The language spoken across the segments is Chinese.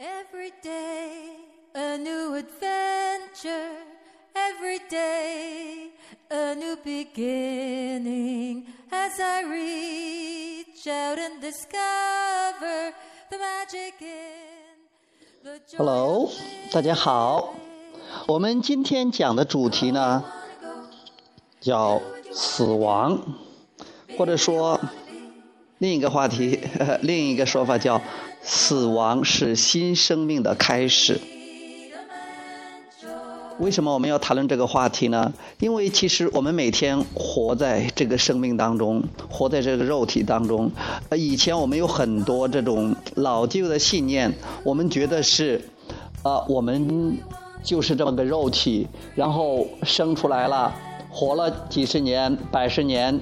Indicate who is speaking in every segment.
Speaker 1: Every day a new adventure. Every day a new beginning. As I reach out and discover the magic in the joy
Speaker 2: Hello，大家好。我们今天讲的主题呢，叫死亡，或者说另一个话题，呵呵另一个说法叫死亡是新生命的开始。为什么我们要谈论这个话题呢？因为其实我们每天活在这个生命当中，活在这个肉体当中。呃，以前我们有很多这种老旧的信念，我们觉得是，呃，我们就是这么个肉体，然后生出来了，活了几十年、百十年，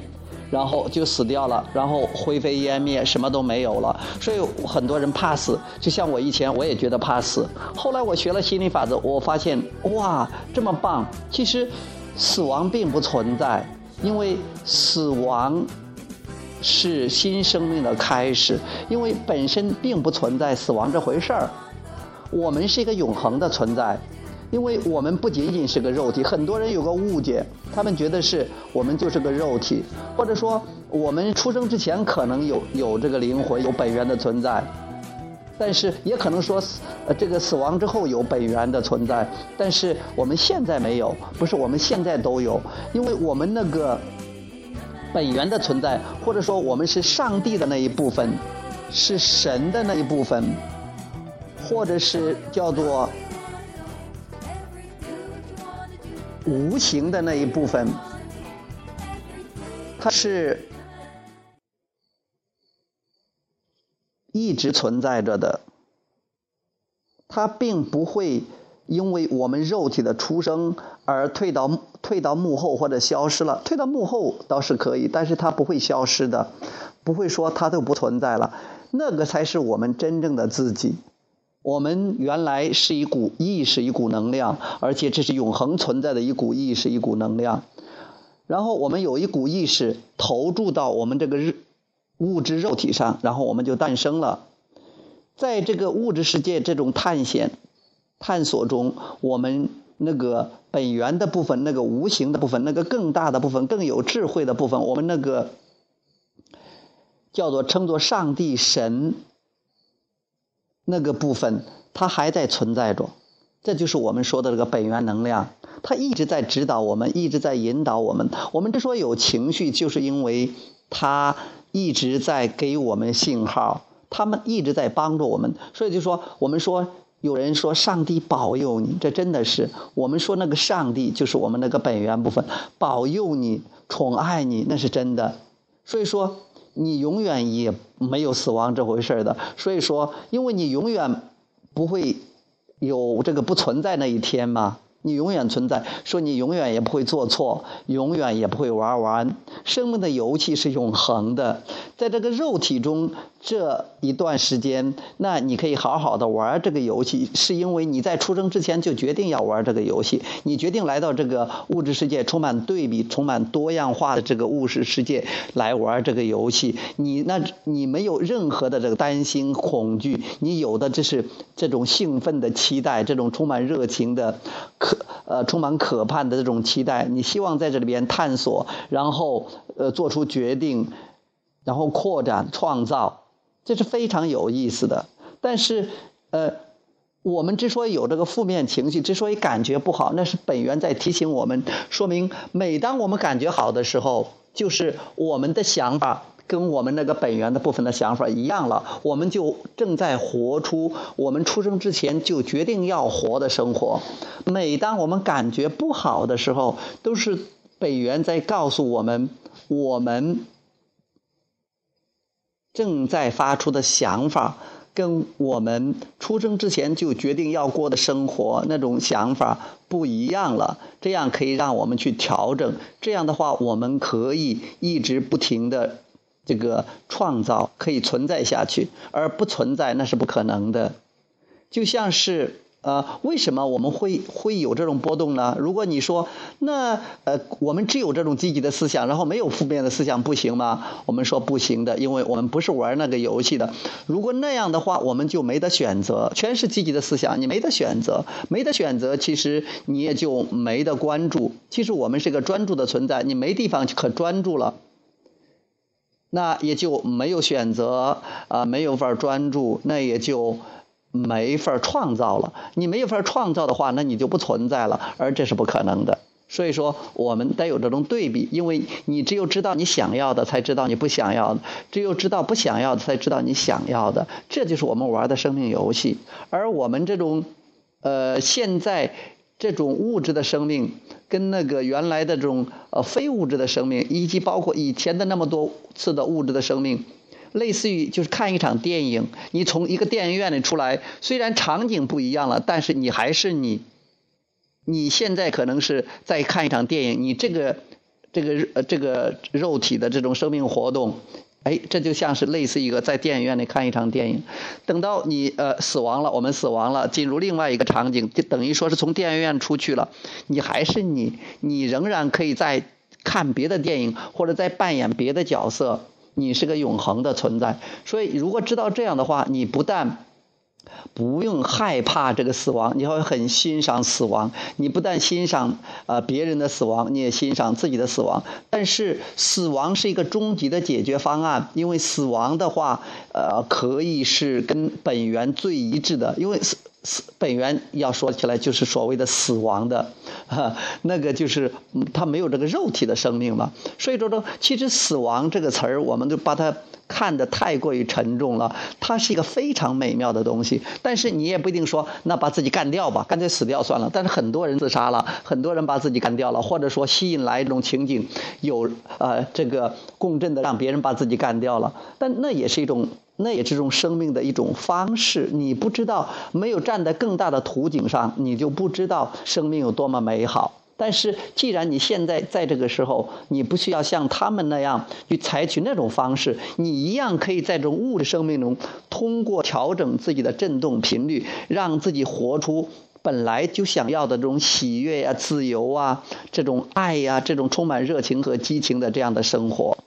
Speaker 2: 然后就死掉了，然后灰飞烟灭，什么都没有了。所以很多人怕死，就像我以前我也觉得怕死。后来我学了心理法则，我发现哇，这么棒！其实死亡并不存在，因为死亡是新生命的开始，因为本身并不存在死亡这回事儿。我们是一个永恒的存在，因为我们不仅仅是个肉体。很多人有个误解，他们觉得是我们就是个肉体，或者说我们出生之前可能有有这个灵魂，有本源的存在，但是也可能说死呃这个死亡之后有本源的存在，但是我们现在没有，不是我们现在都有，因为我们那个本源的存在，或者说我们是上帝的那一部分，是神的那一部分。或者是叫做无形的那一部分，它是一直存在着的。它并不会因为我们肉体的出生而退到退到幕后或者消失了。退到幕后倒是可以，但是它不会消失的，不会说它都不存在了。那个才是我们真正的自己。我们原来是一股意识，一股能量，而且这是永恒存在的一股意识，一股能量。然后我们有一股意识投注到我们这个日物质肉体上，然后我们就诞生了。在这个物质世界这种探险、探索中，我们那个本源的部分、那个无形的部分、那个更大的部分、更有智慧的部分，我们那个叫做称作上帝神。那个部分它还在存在着，这就是我们说的这个本源能量，它一直在指导我们，一直在引导我们。我们之所以有情绪，就是因为它一直在给我们信号，他们一直在帮助我们。所以就说，我们说有人说上帝保佑你，这真的是我们说那个上帝就是我们那个本源部分保佑你、宠爱你，那是真的。所以说。你永远也没有死亡这回事的，所以说，因为你永远不会有这个不存在那一天嘛，你永远存在，说你永远也不会做错，永远也不会玩完。生命的游戏是永恒的，在这个肉体中这一段时间，那你可以好好的玩这个游戏，是因为你在出生之前就决定要玩这个游戏，你决定来到这个物质世界，充满对比、充满多样化的这个物质世界来玩这个游戏。你那，你没有任何的这个担心、恐惧，你有的这是这种兴奋的期待，这种充满热情的可呃充满可盼的这种期待。你希望在这里边探索，然后呃做出决定，然后扩展创造，这是非常有意思的。但是呃。我们之所以有这个负面情绪，之所以感觉不好，那是本源在提醒我们，说明每当我们感觉好的时候，就是我们的想法跟我们那个本源的部分的想法一样了，我们就正在活出我们出生之前就决定要活的生活。每当我们感觉不好的时候，都是本源在告诉我们，我们正在发出的想法。跟我们出生之前就决定要过的生活那种想法不一样了，这样可以让我们去调整。这样的话，我们可以一直不停的这个创造，可以存在下去，而不存在那是不可能的。就像是呃，为什么我们会会有这种波动呢？如果你说，那呃，我们只有这种积极的思想，然后没有负面的思想，不行吗？我们说不行的，因为我们不是玩那个游戏的。如果那样的话，我们就没得选择，全是积极的思想，你没得选择，没得选择，其实你也就没得关注。其实我们是个专注的存在，你没地方可专注了，那也就没有选择啊，没有法专注，那也就。没法创造了，你没法创造的话，那你就不存在了，而这是不可能的。所以说，我们得有这种对比，因为你只有知道你想要的，才知道你不想要的；只有知道不想要的，才知道你想要的。这就是我们玩的生命游戏。而我们这种，呃，现在这种物质的生命，跟那个原来的这种呃非物质的生命，以及包括以前的那么多次的物质的生命。类似于就是看一场电影，你从一个电影院里出来，虽然场景不一样了，但是你还是你。你现在可能是在看一场电影，你这个这个呃这个肉体的这种生命活动，哎，这就像是类似一个在电影院里看一场电影。等到你呃死亡了，我们死亡了，进入另外一个场景，就等于说是从电影院出去了，你还是你，你仍然可以在看别的电影，或者在扮演别的角色。你是个永恒的存在，所以如果知道这样的话，你不但不用害怕这个死亡，你会很欣赏死亡。你不但欣赏呃别人的死亡，你也欣赏自己的死亡。但是死亡是一个终极的解决方案，因为死亡的话，呃，可以是跟本源最一致的，因为本源要说起来就是所谓的死亡的，哈，那个就是他没有这个肉体的生命嘛。所以说呢，其实死亡这个词儿，我们都把它看得太过于沉重了。它是一个非常美妙的东西，但是你也不一定说那把自己干掉吧，干脆死掉算了。但是很多人自杀了，很多人把自己干掉了，或者说吸引来一种情景，有呃这个共振的让别人把自己干掉了，但那也是一种。那也是种生命的一种方式。你不知道，没有站在更大的图景上，你就不知道生命有多么美好。但是，既然你现在在这个时候，你不需要像他们那样去采取那种方式，你一样可以在这种物质生命中，通过调整自己的振动频率，让自己活出本来就想要的这种喜悦呀、自由啊、这种爱呀、这种充满热情和激情的这样的生活。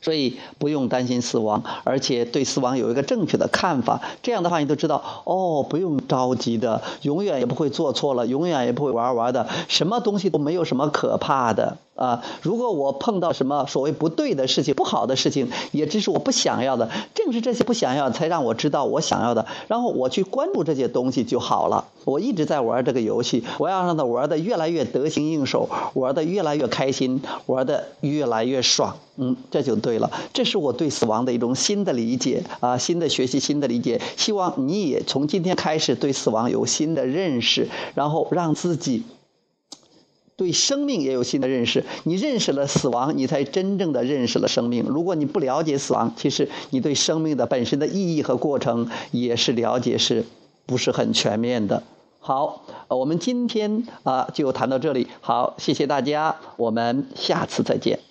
Speaker 2: 所以不用担心死亡，而且对死亡有一个正确的看法。这样的话，你都知道哦，不用着急的，永远也不会做错了，永远也不会玩玩的，什么东西都没有什么可怕的啊。如果我碰到什么所谓不对的事情、不好的事情，也只是我不想要的。正是这些不想要，才让我知道我想要的，然后我去关注这些东西就好了。我一直在玩这个游戏，我要让它玩的越来越得心应手，玩的越来越开心，玩的越来越爽。嗯，这就对了。这是我对死亡的一种新的理解啊，新的学习，新的理解。希望你也从今天开始对死亡有新的认识，然后让自己对生命也有新的认识。你认识了死亡，你才真正的认识了生命。如果你不了解死亡，其实你对生命的本身的意义和过程也是了解是不是很全面的。好，我们今天啊就谈到这里。好，谢谢大家，我们下次再见。